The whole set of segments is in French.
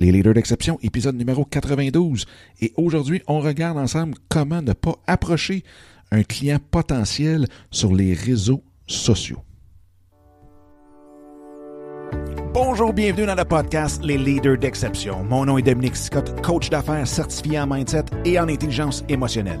les leaders d'exception, épisode numéro 92. Et aujourd'hui, on regarde ensemble comment ne pas approcher un client potentiel sur les réseaux sociaux. Bonjour, bienvenue dans le podcast Les Leaders d'Exception. Mon nom est Dominique Scott, coach d'affaires certifié en mindset et en intelligence émotionnelle.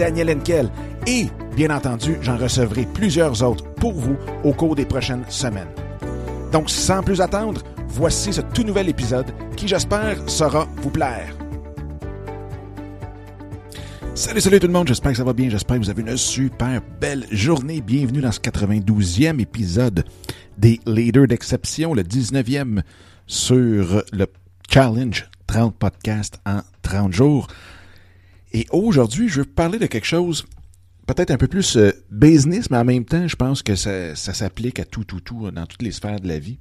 Daniel Henkel et, bien entendu, j'en recevrai plusieurs autres pour vous au cours des prochaines semaines. Donc, sans plus attendre, voici ce tout nouvel épisode qui, j'espère, saura vous plaire. Salut, salut tout le monde, j'espère que ça va bien, j'espère que vous avez une super belle journée. Bienvenue dans ce 92e épisode des Leaders d'exception, le 19e sur le Challenge 30 podcasts en 30 jours. Et aujourd'hui, je veux parler de quelque chose peut-être un peu plus euh, business, mais en même temps, je pense que ça, ça s'applique à tout, tout, tout, dans toutes les sphères de la vie.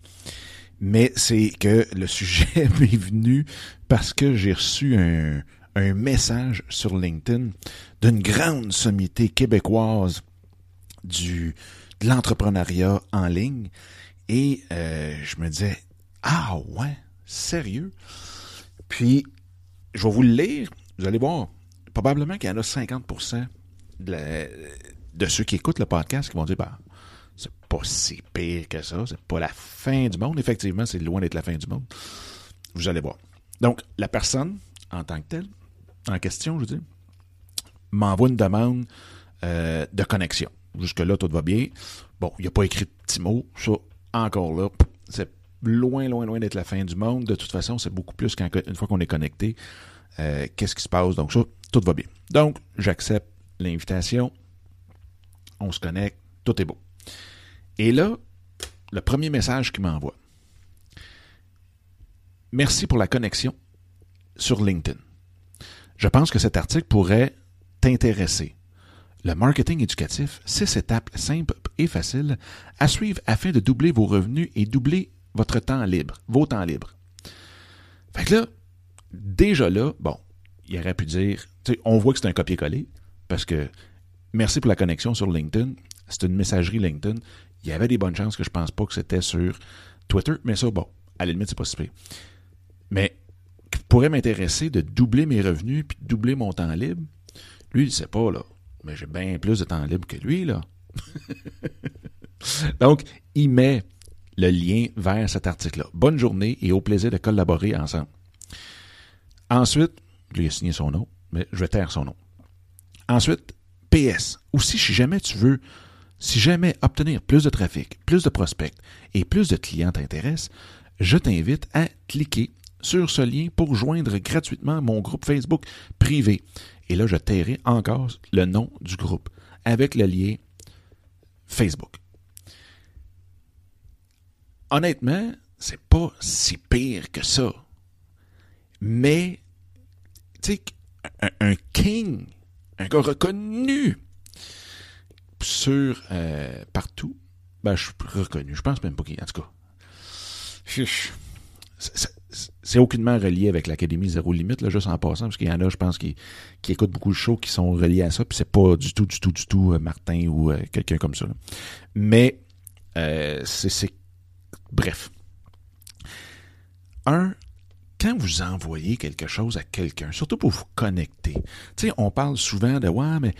Mais c'est que le sujet m'est venu parce que j'ai reçu un, un message sur LinkedIn d'une grande sommité québécoise du, de l'entrepreneuriat en ligne. Et euh, je me disais, ah ouais, sérieux? Puis, je vais vous le lire, vous allez voir, probablement qu'il y en a 50% de, ceux qui écoutent le podcast qui vont dire, bah, c'est pas si pire que ça, c'est pas la fin du monde. Effectivement, c'est loin d'être la fin du monde. Vous allez voir. Donc, la personne, en tant que telle, en question, je dire, m'envoie une demande euh, de connexion. Jusque-là, tout va bien. Bon, il n'a pas écrit de petits mots. Ça, encore là, c'est loin, loin, loin d'être la fin du monde. De toute façon, c'est beaucoup plus qu'une fois qu'on est connecté. Euh, qu'est-ce qui se passe? Donc, ça, tout va bien. Donc, j'accepte l'invitation, on se connecte, tout est beau. Et là, le premier message qu'il m'envoie. Merci pour la connexion sur LinkedIn. Je pense que cet article pourrait t'intéresser. Le marketing éducatif, six étapes simples et faciles à suivre afin de doubler vos revenus et doubler votre temps libre, vos temps libres. Fait que là, déjà là, bon, il aurait pu dire, on voit que c'est un copier-coller, parce que merci pour la connexion sur LinkedIn. C'est une messagerie LinkedIn. Il y avait des bonnes chances que je pense pas que c'était sur Twitter, mais ça, bon, à la limite, c'est pas si Mais pourrait m'intéresser de doubler mes revenus puis de doubler mon temps libre? Lui, il sait pas, là. Mais j'ai bien plus de temps libre que lui, là. Donc, il met le lien vers cet article-là. Bonne journée et au plaisir de collaborer ensemble. Ensuite, lui a signé son nom, mais je vais taire son nom. Ensuite, PS. Aussi, si jamais tu veux, si jamais obtenir plus de trafic, plus de prospects et plus de clients t'intéressent, je t'invite à cliquer sur ce lien pour joindre gratuitement mon groupe Facebook privé. Et là, je tairai encore le nom du groupe avec le lien Facebook. Honnêtement, c'est pas si pire que ça. Mais, un king un gars reconnu sur euh, partout. Ben, je suis reconnu. Je pense même pas qu'il. En tout cas. C'est aucunement relié avec l'Académie Zéro Limite, là, juste en passant, parce qu'il y en a, je pense, qui, qui écoutent beaucoup de shows qui sont reliés à ça, puis c'est pas du tout, du tout, du tout euh, Martin ou euh, quelqu'un comme ça. Mais c'est. Bref. Un, quand vous envoyez quelque chose à quelqu'un, surtout pour vous connecter, tu on parle souvent de ouais, mais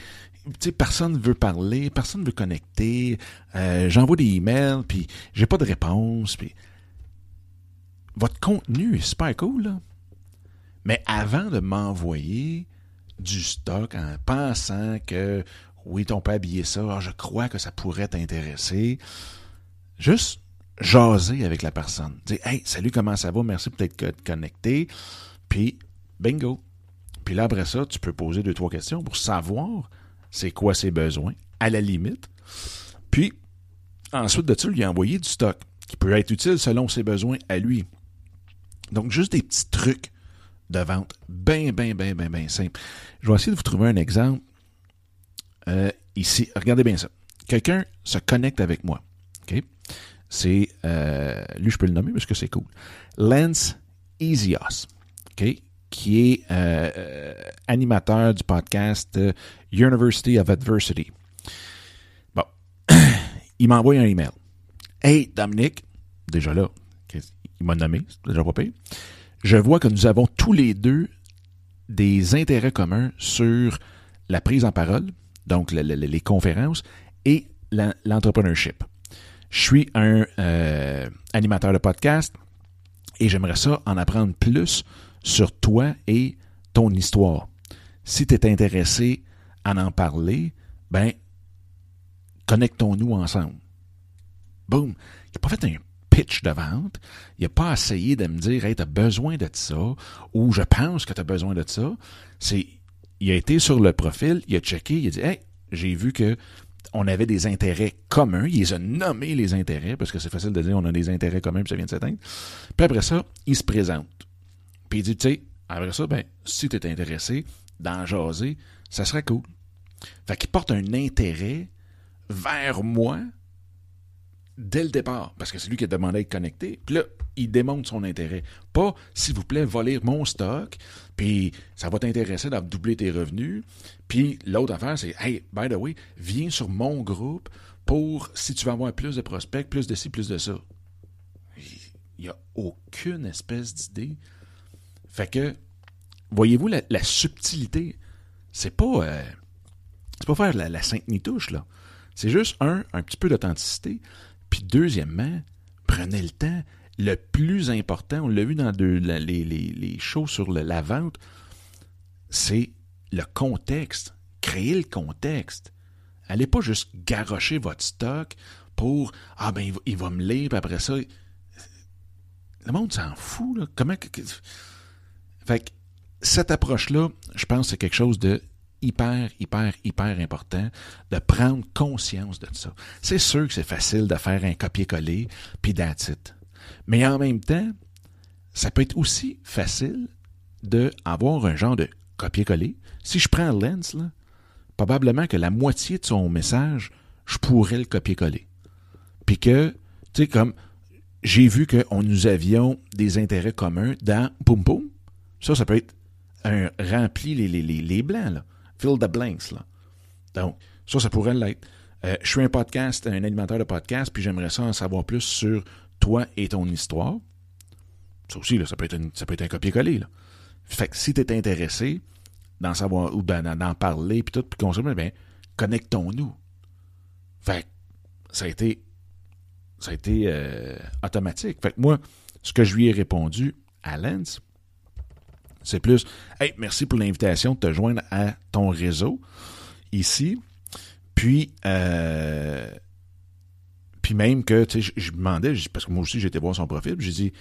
tu personne ne veut parler, personne ne veut connecter, euh, j'envoie des emails, puis j'ai pas de réponse, puis votre contenu est super cool, là. Mais avant de m'envoyer du stock en pensant que oui, on peut habiller ça, ah, je crois que ça pourrait t'intéresser, juste jaser avec la personne. Dire Hey, salut, comment ça va? Merci peut-être connecté. Puis, bingo. Puis là, après ça, tu peux poser deux, trois questions pour savoir c'est quoi ses besoins, à la limite. Puis, ensuite de ça, lui envoyer du stock qui peut être utile selon ses besoins à lui. Donc, juste des petits trucs de vente bien, bien, bien, bien, bien simples. Je vais essayer de vous trouver un exemple euh, ici. Regardez bien ça. Quelqu'un se connecte avec moi. OK? C'est, euh, lui, je peux le nommer parce que c'est cool. Lance Easios. OK? Qui est euh, animateur du podcast University of Adversity. Bon. il m'envoie un email. Hey, Dominique, déjà là, il m'a nommé, déjà pas pire. Je vois que nous avons tous les deux des intérêts communs sur la prise en parole, donc les conférences, et l'entrepreneurship. Je suis un euh, animateur de podcast et j'aimerais ça en apprendre plus sur toi et ton histoire. Si tu es intéressé à en parler, ben, connectons-nous ensemble. Boum. Il n'a pas fait un pitch de vente. Il n'a pas essayé de me dire, hey, tu as besoin de ça, ou je pense que tu as besoin de ça. C'est, il a été sur le profil, il a checké, il a dit, hey, j'ai vu que on avait des intérêts communs. Il les a nommés les intérêts, parce que c'est facile de dire on a des intérêts communs, puis ça vient de s'éteindre. Puis après ça, il se présente. Puis il dit, tu sais, après ça, ben, si tu es intéressé d'en jaser, ça serait cool. Fait qu'il porte un intérêt vers moi dès le départ, parce que c'est lui qui a demandé à être connecté. Puis là, il démontre son intérêt. Pas, s'il vous plaît, voler mon stock, puis ça va t'intéresser d'avoir doubler tes revenus. Puis l'autre affaire, c'est, hey, by the way, viens sur mon groupe pour, si tu veux avoir plus de prospects, plus de ci, plus de ça. Il n'y a aucune espèce d'idée. Fait que, voyez-vous la, subtilité? C'est pas, euh, c'est pas faire la, la sainte nitouche, là. C'est juste, un, un petit peu d'authenticité, puis deuxièmement, prenez le temps. Le plus important, on l'a vu dans les, les, shows sur la vente, c'est le contexte. Créer le contexte. Allez pas juste garrocher votre stock pour Ah ben il va, me lire, puis après ça. Le monde s'en fout, là. Comment. Fait que cette approche-là, je pense que c'est quelque chose de hyper, hyper, hyper important de prendre conscience de ça. C'est sûr que c'est facile de faire un copier-coller, puis that's Mais en même temps, ça peut être aussi facile d'avoir un genre de copier-coller. Si je prends Lens, là, probablement que la moitié de son message, je pourrais le copier-coller. Puis que, tu sais, comme j'ai vu qu'on nous avions des intérêts communs dans Poum Poum, ça, ça peut être un rempli les, les, les blancs, là fill the blanks. Là. Donc, ça, ça pourrait l'être. Euh, je suis un podcast, un animateur de podcast, puis j'aimerais ça en savoir plus sur toi et ton histoire. Ça aussi, là, ça peut être, ça peut être un copier-coller. Fait que si tu es intéressé d'en savoir ou d'en parler, puis tout, puis consommer, bien, connectons-nous. Fait que ça a été, ça a été euh, automatique. Fait que moi, ce que je lui ai répondu à Lens, c'est plus, hey, merci pour l'invitation de te joindre à ton réseau ici. Puis, euh, puis même que, tu sais, je, demandais, parce que moi aussi, j'étais voir son profil, j'ai dit,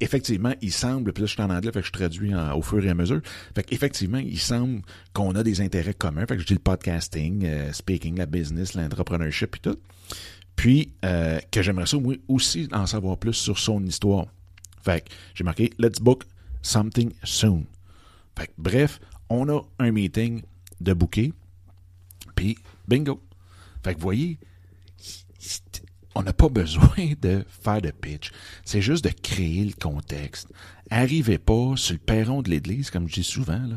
effectivement, il semble, puis là, je suis en anglais, fait que je traduis au fur et à mesure. Fait qu'effectivement, il semble qu'on a des intérêts communs. Fait que je dis le podcasting, euh, speaking, la business, l'entrepreneurship et tout. Puis, euh, que j'aimerais ça, aussi en savoir plus sur son histoire. Fait que j'ai marqué, let's book something soon. bref, on a un meeting de bouquet, puis bingo. Fait que vous voyez, on n'a pas besoin de faire de pitch. C'est juste de créer le contexte. Arrivez pas sur le perron de l'église, comme je dis souvent,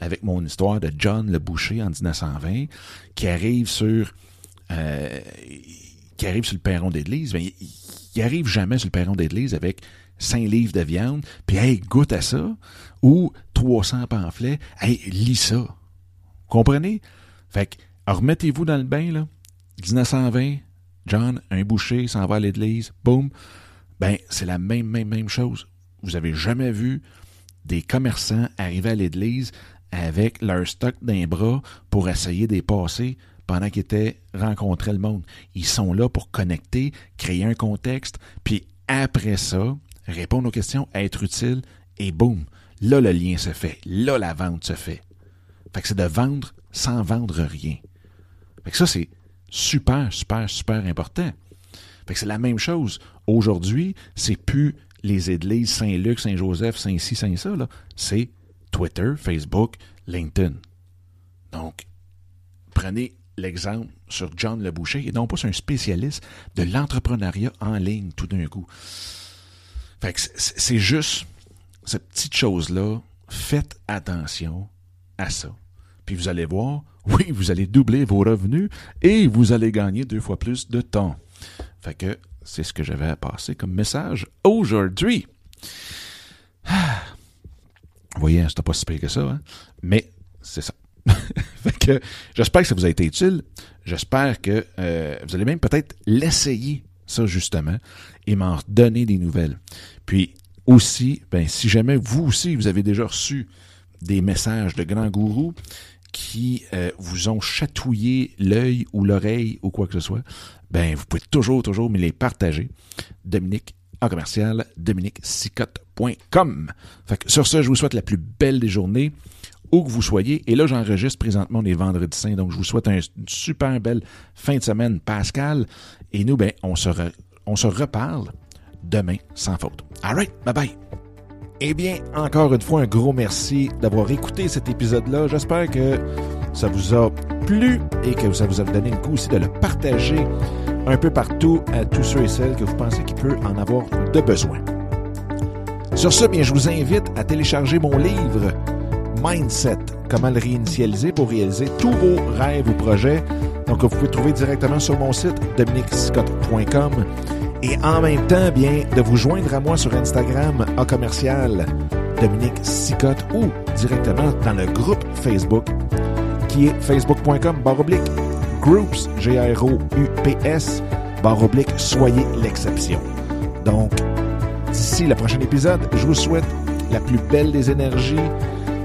avec mon histoire de John le boucher en 1920, qui arrive sur euh, qui arrive sur le perron d'église, il, arrive jamais sur le perron d'église avec 5 livres de viande, puis hey, goûte à ça, ou 300 pamphlets, hey, lis ça. Comprenez? Fait que, remettez-vous dans le bain, là. 1920, John, un boucher, s'en va à l'église, boum. Ben, c'est la même, même, même chose. Vous avez jamais vu des commerçants arriver à l'église avec leur stock d'un bras pour essayer de passer pendant qu'ils étaient rencontrer le monde. Ils sont là pour connecter, créer un contexte, puis après ça, répondre aux questions, être utile, et boum, là le lien se fait, là la vente se fait. Fait que c'est de vendre sans vendre rien. Fait que ça, c'est super, super, super important. Fait que c'est la même chose. Aujourd'hui, c'est plus les églises Saint-Luc, Saint-Joseph, Saint-Ci, Saint-Ça, c'est Twitter, Facebook, LinkedIn. Donc, prenez l'exemple sur John Le Boucher, et non pas sur un spécialiste de l'entrepreneuriat en ligne tout d'un coup. Fait que c'est juste cette petite chose-là. Faites attention à ça. Puis vous allez voir, oui, vous allez doubler vos revenus et vous allez gagner deux fois plus de temps. Fait que c'est ce que j'avais à passer comme message aujourd'hui. Vous voyez, c'était pas si pire que ça, hein? mais c'est ça. fait que j'espère que ça vous a été utile. J'espère que euh, vous allez même peut-être l'essayer, ça justement, et m'en donner des nouvelles. Puis aussi, ben, si jamais vous aussi, vous avez déjà reçu des messages de grands gourous qui euh, vous ont chatouillé l'œil ou l'oreille ou quoi que ce soit, ben vous pouvez toujours, toujours me les partager. Dominique en commercial, dominiquesicotte.com. Fait que sur ce, je vous souhaite la plus belle des journées, où que vous soyez. Et là, j'enregistre présentement les vendredis saints, donc je vous souhaite une super belle fin de semaine, Pascal. Et nous, ben, on se, on se reparle demain sans faute. All right, bye bye. Eh bien, encore une fois, un gros merci d'avoir écouté cet épisode-là. J'espère que ça vous a plu et que ça vous a donné le coup aussi de le partager un peu partout à tous ceux et celles que vous pensez qu'il peut en avoir de besoin. Sur ce, bien, je vous invite à télécharger mon livre Mindset, comment le réinitialiser pour réaliser tous vos rêves ou projets. Donc, vous pouvez trouver directement sur mon site dominicscott.com et en même temps, bien, de vous joindre à moi sur Instagram à commercial Dominique Sicotte ou directement dans le groupe Facebook qui est facebook.com baroblique groups, G-R-O-U-P-S, barre oblique, soyez l'exception. Donc, d'ici le prochain épisode, je vous souhaite la plus belle des énergies